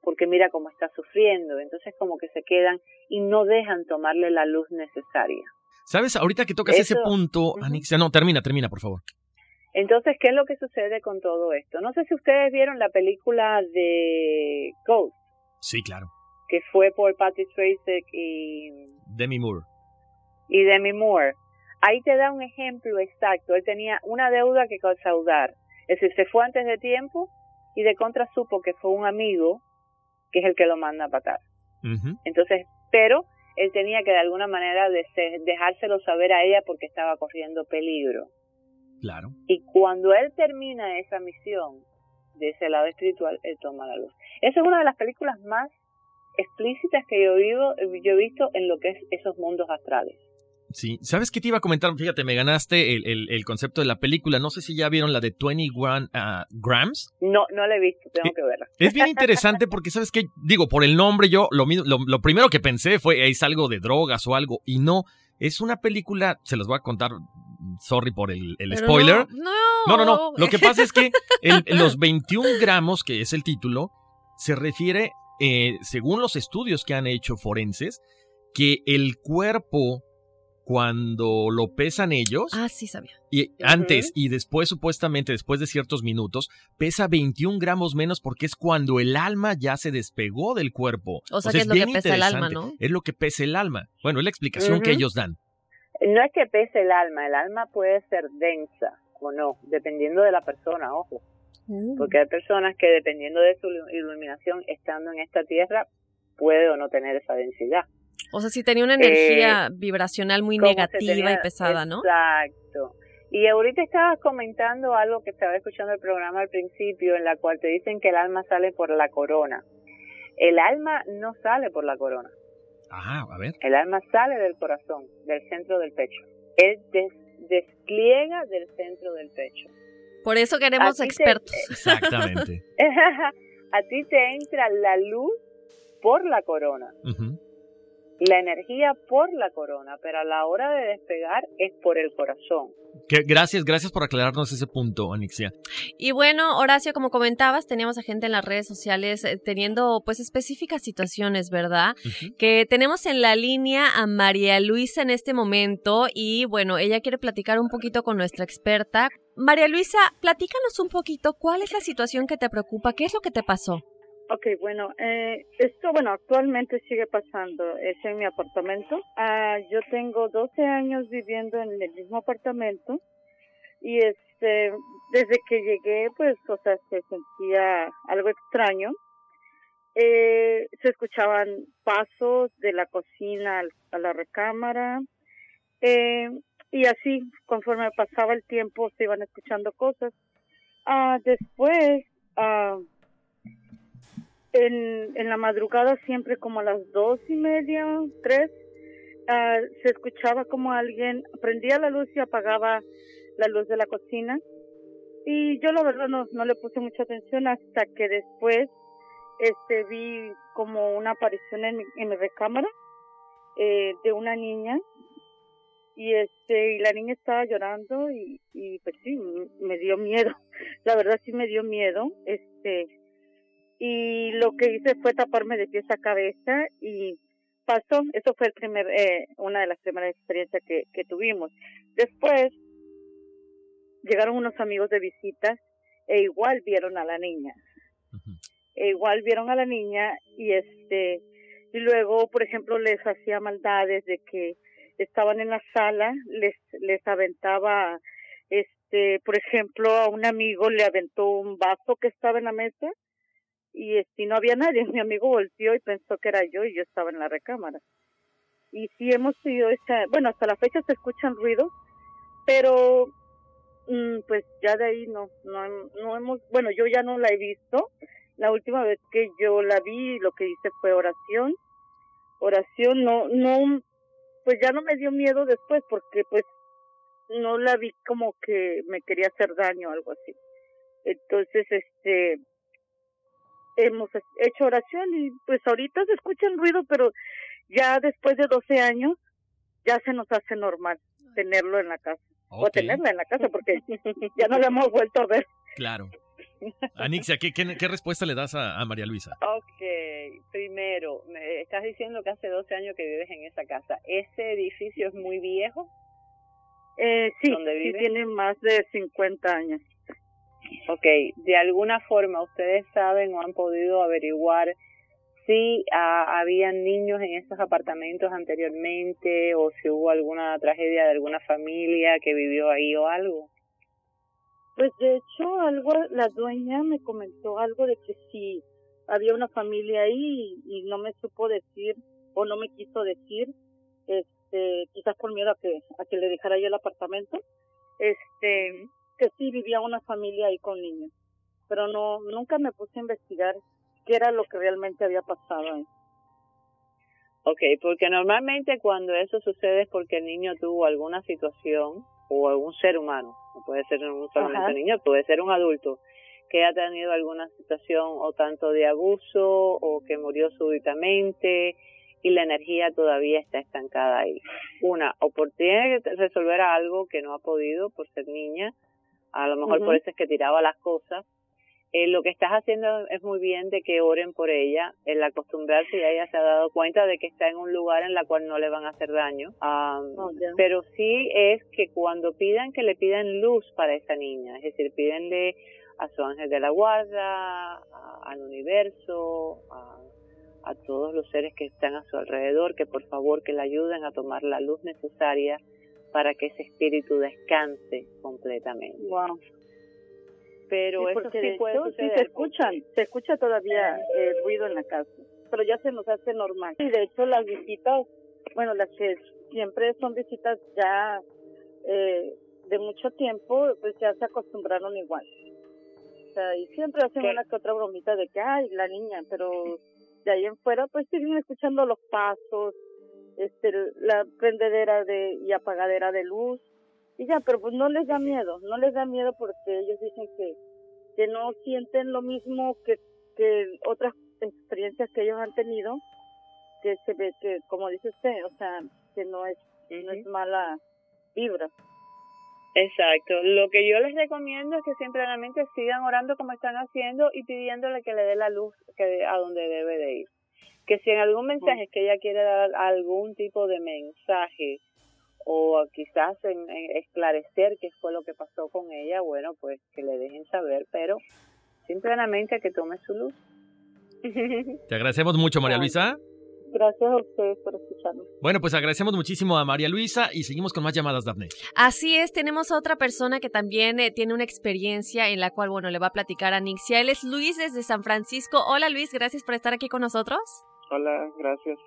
porque mira cómo está sufriendo. Entonces como que se quedan y no dejan tomarle la luz necesaria. ¿Sabes? Ahorita que tocas ese punto, Anixia, no, termina, termina, por favor. Entonces, ¿qué es lo que sucede con todo esto? No sé si ustedes vieron la película de Ghost. Sí, claro. Que fue por Patty Swayze y... Demi Moore. Y Demi Moore. Ahí te da un ejemplo exacto. Él tenía una deuda que causar. Es decir, se fue antes de tiempo y de contra supo que fue un amigo que es el que lo manda a patar. Entonces, pero él tenía que de alguna manera dejárselo saber a ella porque estaba corriendo peligro. Claro. Y cuando él termina esa misión de ese lado espiritual, él toma la luz. Esa es una de las películas más explícitas que yo, vivo, yo he visto en lo que es esos mundos astrales. Sí, ¿sabes qué te iba a comentar? Fíjate, me ganaste el, el, concepto de la película. No sé si ya vieron la de 21 uh, Grams. No, no la he visto, tengo que verla. Es bien interesante porque, ¿sabes qué? Digo, por el nombre yo, lo, lo, lo primero que pensé fue, es algo de drogas o algo, y no, es una película, se los voy a contar sorry por el, spoiler. No, no, no, no, Lo que pasa es que los 21 gramos, que es el título, se refiere, eh, según los estudios que han hecho forenses, que el cuerpo cuando lo pesan ellos. Ah, sí, sabía. Y antes y después, supuestamente, después de ciertos minutos, pesa 21 gramos menos porque es cuando el alma ya se despegó del cuerpo. O sea, que es, lo que pesa el alma, ¿no? Es lo que pesa el alma. Bueno, es la explicación que ellos dan. No es que pese el alma, el alma puede ser densa o no, dependiendo de la persona, ojo. Mm. Porque hay personas que dependiendo de su iluminación, estando en esta tierra, puede o no tener esa densidad. O sea, si tenía una energía eh, vibracional muy negativa y pesada, ¿no? Exacto. Y ahorita estabas comentando algo que estaba escuchando el programa al principio, en la cual te dicen que el alma sale por la corona. El alma no sale por la corona. Ajá, a ver. El alma sale del corazón, del centro del pecho. Es despliega del centro del pecho. Por eso queremos expertos. Exactamente. a ti te entra la luz por la corona la energía por la corona, pero a la hora de despegar es por el corazón. gracias, gracias por aclararnos ese punto, Anixia. Y bueno, Horacio, como comentabas, teníamos a gente en las redes sociales eh, teniendo pues específicas situaciones, ¿verdad? Que tenemos en la línea a María Luisa en este momento y bueno, ella quiere platicar un poquito con nuestra experta. María Luisa, platícanos un poquito cuál es la situación que te preocupa, qué es lo que te pasó. Ok, bueno, eh, esto, bueno, actualmente sigue pasando. Es en mi apartamento. Ah, yo tengo 12 años viviendo en el mismo apartamento y este, desde que llegué, pues, o sea, se sentía algo extraño. Eh, se escuchaban pasos de la cocina a la recámara. Eh, y así, conforme pasaba el tiempo, se iban escuchando cosas. Ah, después, ah, en, en la madrugada siempre como a las dos y media, tres, ah, se escuchaba como alguien prendía la luz y apagaba la luz de la cocina. Y yo la verdad no, no le puse mucha atención hasta que después este vi como una aparición en mi, en mi recámara eh, de una niña y este y la niña estaba llorando y, y pues sí me dio miedo la verdad sí me dio miedo este y lo que hice fue taparme de pies a cabeza y pasó. Eso fue el primer, eh, una de las primeras experiencias que, que tuvimos. Después llegaron unos amigos de visita e igual vieron a la niña. E igual vieron a la niña y este y luego, por ejemplo, les hacía maldades de que estaban en la sala, les les aventaba este, por ejemplo, a un amigo le aventó un vaso que estaba en la mesa y si no había nadie, mi amigo volteó y pensó que era yo y yo estaba en la recámara. Y sí hemos sido esa, bueno, hasta la fecha se escuchan ruidos, pero mm, pues ya de ahí no, no, no hemos, bueno, yo ya no la he visto. La última vez que yo la vi, lo que hice fue oración. Oración, no, no, pues ya no me dio miedo después porque pues no la vi como que me quería hacer daño o algo así. Entonces, este, hemos hecho oración y pues ahorita se escucha el ruido, pero ya después de 12 años ya se nos hace normal tenerlo en la casa. O tenerla en la casa porque ya no la hemos vuelto a ver. Claro. Anixia, ¿qué, qué, respuesta le das a, María Luisa? Ok, primero, me estás diciendo que hace 12 años que vives en esa casa. ¿Ese edificio es muy viejo? Eh, sí, sí, tiene más de 50 años. Ok, de alguna forma ustedes saben o han podido averiguar si ah, habían niños en esos apartamentos anteriormente o si hubo alguna tragedia de alguna familia que vivió ahí o algo. Pues de hecho algo la dueña me comentó algo de que si había una familia ahí y, no me supo decir o no me quiso decir, este, quizás por miedo a que a que le dejara yo el apartamento, este, que sí vivía una familia ahí con niños, pero no nunca me puse a investigar qué era lo que realmente había pasado ahí. Ok, porque normalmente cuando eso sucede es porque el niño tuvo alguna situación o algún ser humano, no puede ser un solamente niño, puede ser un adulto que ha tenido alguna situación o tanto de abuso o que murió súbitamente y la energía todavía está estancada ahí. Una, o por tiene que resolver algo que no ha podido por ser niña, a lo mejor por eso es que tiraba las cosas, eh, lo que estás haciendo es muy bien de que oren por ella, el acostumbrarse ya ella se ha dado cuenta de que está en un lugar en la cual no le van a hacer daño. Oh, pero sí es que cuando pidan que le pidan luz para esa niña, es decir, pídenle a su ángel de la guarda, a- al universo, a, a todos los seres que están a su alrededor, que por favor que le ayuden a tomar la luz necesaria para que ese espíritu descanse completamente. Wow. Pero Sí, eso sí de puede hecho, sí se escuchan, se escucha todavía el ruido en la casa, pero ya se nos hace normal. Y de hecho las visitas, bueno, las que siempre son visitas ya eh, de mucho tiempo, pues ya se acostumbraron igual. O sea, y siempre hacen una que otra bromita de que, ay, la niña, pero de ahí en fuera, pues siguen escuchando los pasos, este, la prendedera de y apagadera de luz, y ya, pero pues no les da miedo, no les da miedo porque ellos dicen que, que no sienten lo mismo que, que otras experiencias que ellos han tenido, que se ve que, como dice usted, o sea, que no es, no es mala vibra. Exacto. Lo que yo les recomiendo es que simplemente sigan orando como están haciendo y pidiéndole que le dé la luz que a donde debe de ir. Que si en algún mensaje es que ella quiere dar algún tipo de mensaje o quizás en, en esclarecer qué fue lo que pasó con ella, bueno, pues que le dejen saber, pero simplemente que tome su luz. Te agradecemos mucho, María Luisa. Gracias a ustedes por escucharnos. Bueno, pues agradecemos muchísimo a María Luisa y seguimos con más llamadas, Daphne. Así es, tenemos a otra persona que también eh, tiene una experiencia en la cual, bueno, le va a platicar a Nixia. Él es Luis desde San Francisco. Hola Luis, gracias por estar aquí con nosotros. Hola, gracias.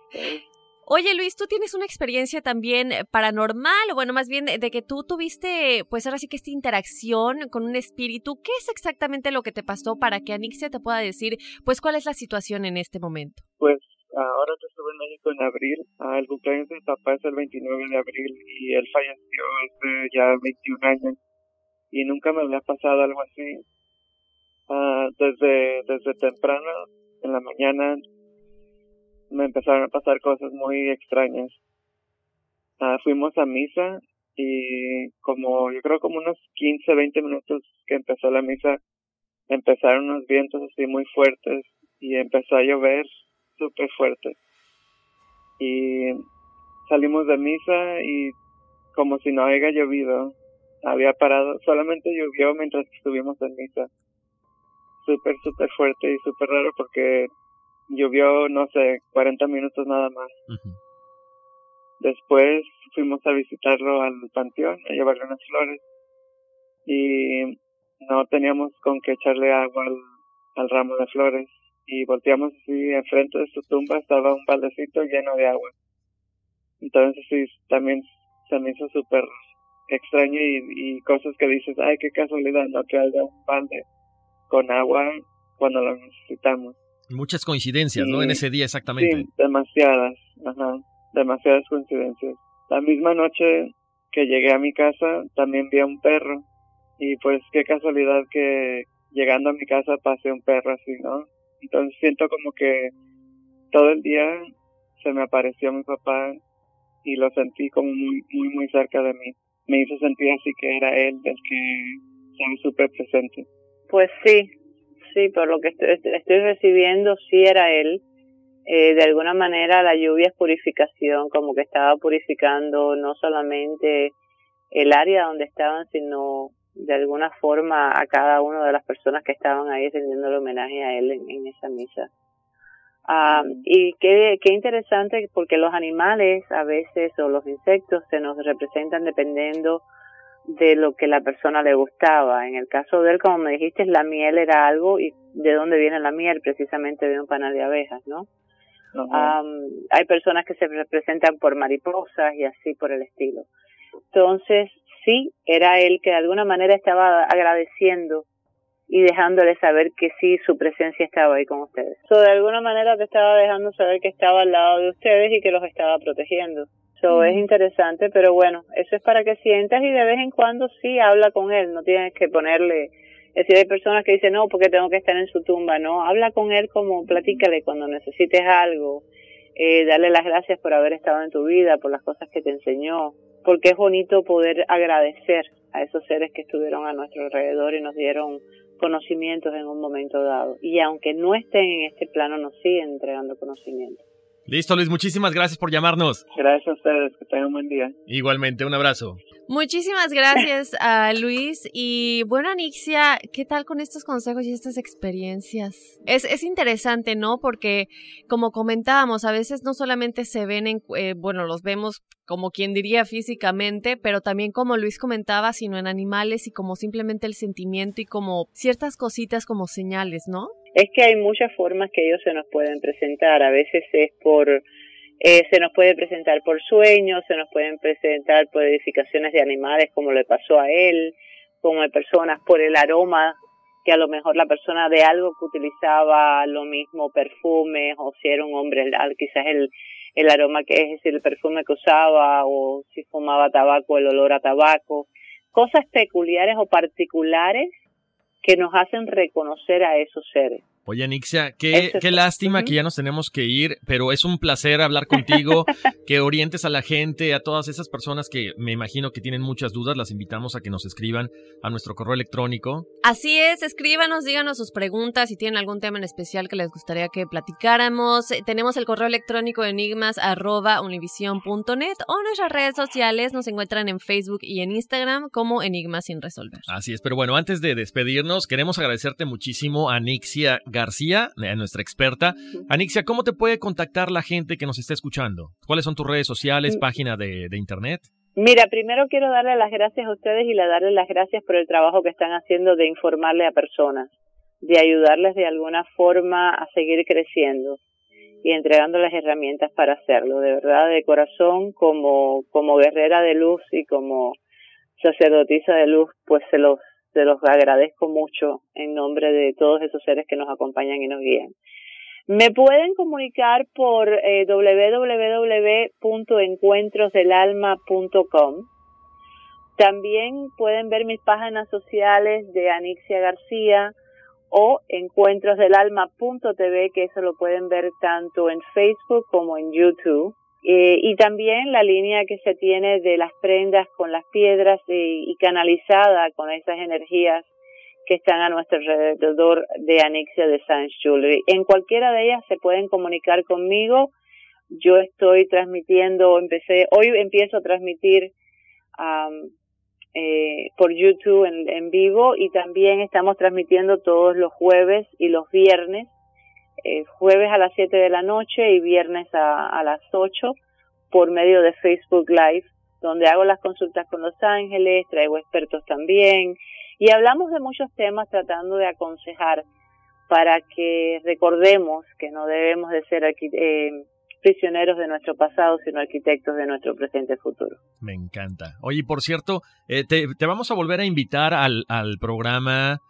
Oye Luis, tú tienes una experiencia también eh, paranormal, o bueno, más bien de, que tú tuviste, pues ahora sí que esta interacción con un espíritu. ¿Qué es exactamente lo que te pasó para que Anixia te pueda decir, pues cuál es la situación en este momento? Pues ahora estuve en México en abril, ah, el cumpleaños de mi papá es el 29 de abril y él falleció hace ya 21 años y nunca me había pasado algo así. Ah, desde, desde temprano, en la mañana, me empezaron a pasar cosas muy extrañas. Ah, fuimos a misa y como, yo creo como unos 15, 20 minutos que empezó la misa, empezaron unos vientos así muy fuertes y empezó a llover súper fuerte. Y salimos de misa y como si no haya llovido, había parado, solamente llovió mientras estuvimos en misa. Súper, súper fuerte y súper raro porque llovió, no sé, 40 minutos nada más. Después fuimos a visitarlo al panteón, a llevarle unas flores y no teníamos con qué echarle agua al, al ramo de flores y volteamos así enfrente de su tumba estaba un baldecito lleno de agua. Entonces sí, también se me hizo súper extraño y, y cosas que dices, ay, qué casualidad, ¿no? Que haya un balde con agua cuando lo necesitamos. Muchas coincidencias, ¿no? En ese día exactamente. Sí, demasiadas, ajá, demasiadas coincidencias. La misma noche que llegué a mi casa también vi a un perro y pues qué casualidad que llegando a mi casa pasé un perro así, ¿no? Entonces siento como que todo el día se me apareció mi papá y lo sentí como muy, muy, muy cerca de mí. Me hizo sentir así que era él el que estaba súper presente. Pues sí, sí, por lo que estoy, estoy recibiendo, sí era él. Eh, de alguna manera la lluvia es purificación, como que estaba purificando no solamente el área donde estaban, sino de alguna forma a cada una de las personas que estaban ahí rindiendo homenaje a él en, esa misa. Ah, y qué interesante porque los animales a veces o los insectos se nos representan dependiendo de lo que la persona le gustaba. En el caso de él, como me dijiste, la miel era algo y de dónde viene la miel, precisamente de un panal de abejas, ¿no? Hay personas que se representan por mariposas y así por el estilo. Entonces, sí, era él que de alguna manera estaba agradeciendo y dejándole saber que sí, su presencia estaba ahí con ustedes. So, de alguna manera te estaba dejando saber que estaba al lado de ustedes y que los estaba protegiendo. So, es interesante, pero bueno, eso es para que sientas y de vez en cuando sí habla con él, no tienes que ponerle, es decir, hay personas que dicen, no, porque tengo que estar en su tumba, no, habla con él como platícale cuando necesites algo, eh, darle las gracias por haber estado en tu vida, por las cosas que te enseñó, porque es bonito poder agradecer a esos seres que estuvieron a nuestro alrededor y nos dieron conocimientos en un momento dado. Y aunque no estén en este plano, nos siguen entregando conocimientos. Listo, Luis, muchísimas gracias por llamarnos. Gracias a ustedes, que tengan un buen día. Igualmente, un abrazo. Muchísimas gracias a Luis y bueno Anixia, ¿qué tal con estos consejos y estas experiencias? Es, es interesante, ¿no? Porque como comentábamos, a veces no solamente se ven en, eh, bueno, los vemos como quien diría físicamente, pero también como Luis comentaba, sino en animales y como simplemente el sentimiento y como ciertas cositas como señales, ¿no? Es que hay muchas formas que ellos se nos pueden presentar, a veces es por eh, se nos puede presentar por sueños, se nos pueden presentar por edificaciones de animales como le pasó a él, como de personas por el aroma, que a lo mejor la persona de algo que utilizaba lo mismo perfumes o si era un hombre, quizás el, el aroma que es, el perfume que usaba o si fumaba tabaco, el olor a tabaco, cosas peculiares o particulares que nos hacen reconocer a esos seres. Oye, Nixia, qué, qué lástima que ya nos tenemos que ir, pero es un placer hablar contigo, que orientes a la gente, a todas esas personas que me imagino que tienen muchas dudas, las invitamos a que nos escriban a nuestro correo electrónico. Así es, escríbanos, díganos sus preguntas, si tienen algún tema en especial que les gustaría que platicáramos. Eh, tenemos el correo electrónico enigmas.univision.net o nuestras redes sociales nos encuentran en Facebook y en Instagram como Enigmas sin resolver. Así es, pero bueno, antes de despedirnos, queremos agradecerte muchísimo a Nixia García, nuestra experta. Anixia, ¿cómo te puede contactar la gente que nos está escuchando? ¿Cuáles son tus redes sociales, Mm. página de, de internet? Mira, primero quiero darle las gracias a ustedes y le darle las gracias por el trabajo que están haciendo de informarle a personas, de ayudarles de alguna forma a seguir creciendo y entregándoles herramientas para hacerlo. De verdad, de corazón, como, como guerrera de luz y como sacerdotisa de luz, pues se los, se los agradezco mucho en nombre de todos esos seres que nos acompañan y nos guían. Me pueden comunicar por eh, www.encuentrosdelalma.com. También pueden ver mis páginas sociales de Anixia García o encuentrosdelalma.tv, que eso lo pueden ver tanto en Facebook como en YouTube. Eh, y también la línea que se tiene de las prendas con las piedras y, y canalizada con esas energías que están a nuestro alrededor de Anixia de Science Jewelry. En cualquiera de ellas se pueden comunicar conmigo. Yo estoy transmitiendo, empecé, hoy empiezo a transmitir eh, por YouTube en, vivo y también estamos transmitiendo todos los jueves y los viernes, eh, jueves a las 7 de la noche y viernes a, a las 8 por medio de Facebook Live, donde hago las consultas con Los Ángeles, traigo expertos también, y hablamos de muchos temas tratando de aconsejar para que recordemos que no debemos de ser eh, prisioneros de nuestro pasado, sino arquitectos de nuestro presente futuro. Me encanta. Oye, por cierto, eh, te, te, vamos a volver a invitar al, al programa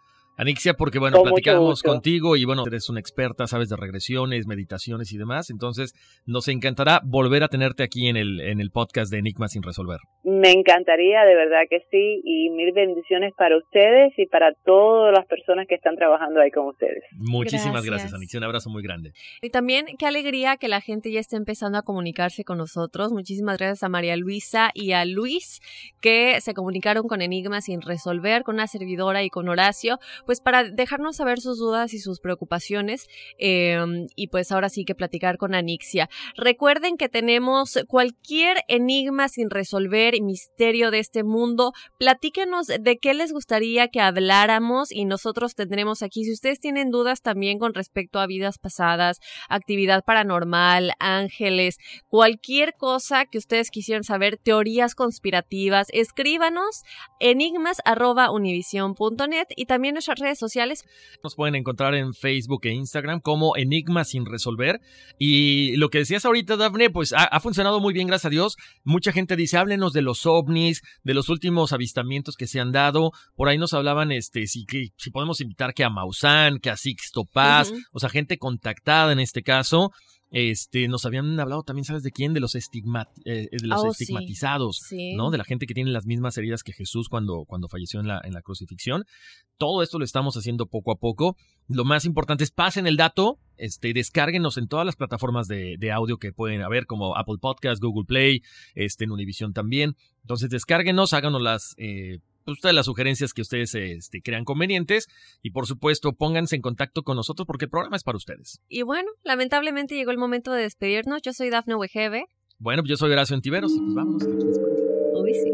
Anixia, porque bueno, Con platicamos contigo y bueno, eres una experta, sabes de regresiones, meditaciones y demás, entonces nos encantará volver a tenerte aquí en el, en el podcast de Enigmas sin resolver. Me encantaría, de verdad que sí, y mil bendiciones para ustedes y para todas las personas que están trabajando ahí con ustedes. Muchísimas gracias, gracias Anixia, un abrazo muy grande. Y también qué alegría que la gente ya esté empezando a comunicarse con nosotros. Muchísimas gracias a María Luisa y a Luis que se comunicaron con Enigmas sin resolver, con una servidora y con Horacio pues para dejarnos saber sus dudas y sus preocupaciones eh, y pues ahora sí que platicar con Anixia. Recuerden que tenemos cualquier enigma sin resolver, misterio de este mundo, platíquenos de qué les gustaría que habláramos y nosotros tendremos aquí, si ustedes tienen dudas también con respecto a vidas pasadas, actividad paranormal, ángeles, cualquier cosa que ustedes quisieran saber, teorías conspirativas, escríbanos enigmas.univision.net y también nuestras redes sociales. Nos pueden encontrar en Facebook e Instagram como Enigmas sin resolver. Y lo que decías ahorita, Dafne, pues ha, ha, funcionado muy bien, gracias a Dios. Mucha gente dice, háblenos de los ovnis, de los últimos avistamientos que se han dado. Por ahí nos hablaban, este, si, que, si podemos invitar que a Maussan, que a Sixto Paz, uh -huh. o sea, gente contactada en este caso. Este, nos habían hablado también, ¿sabes de quién? De los, estigmat eh, de los oh, estigmatizados, sí. Sí. ¿no? De la gente que tiene las mismas heridas que Jesús cuando, cuando falleció en la, en la crucifixión. Todo esto lo estamos haciendo poco a poco. Lo más importante es pasen el dato, este, descárguenos en todas las plataformas de, de audio que pueden haber, como Apple Podcast, Google Play, este, en Univision también. Entonces, descárguenos, háganos las, eh, ustedes las sugerencias que ustedes este, crean convenientes y por supuesto pónganse en contacto con nosotros porque el programa es para ustedes. Y bueno, lamentablemente llegó el momento de despedirnos. Yo soy Dafne Wegebe. Bueno, pues yo soy Horacio Antiveros y pues vámonos. Uy, sí.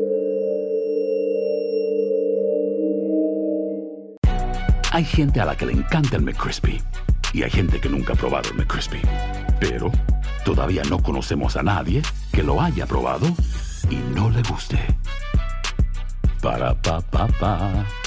Hay gente a la que le encanta el McCrispy y hay gente que nunca ha probado el McCrispy. Pero todavía no conocemos a nadie que lo haya probado y no le guste. Para pa pa pa.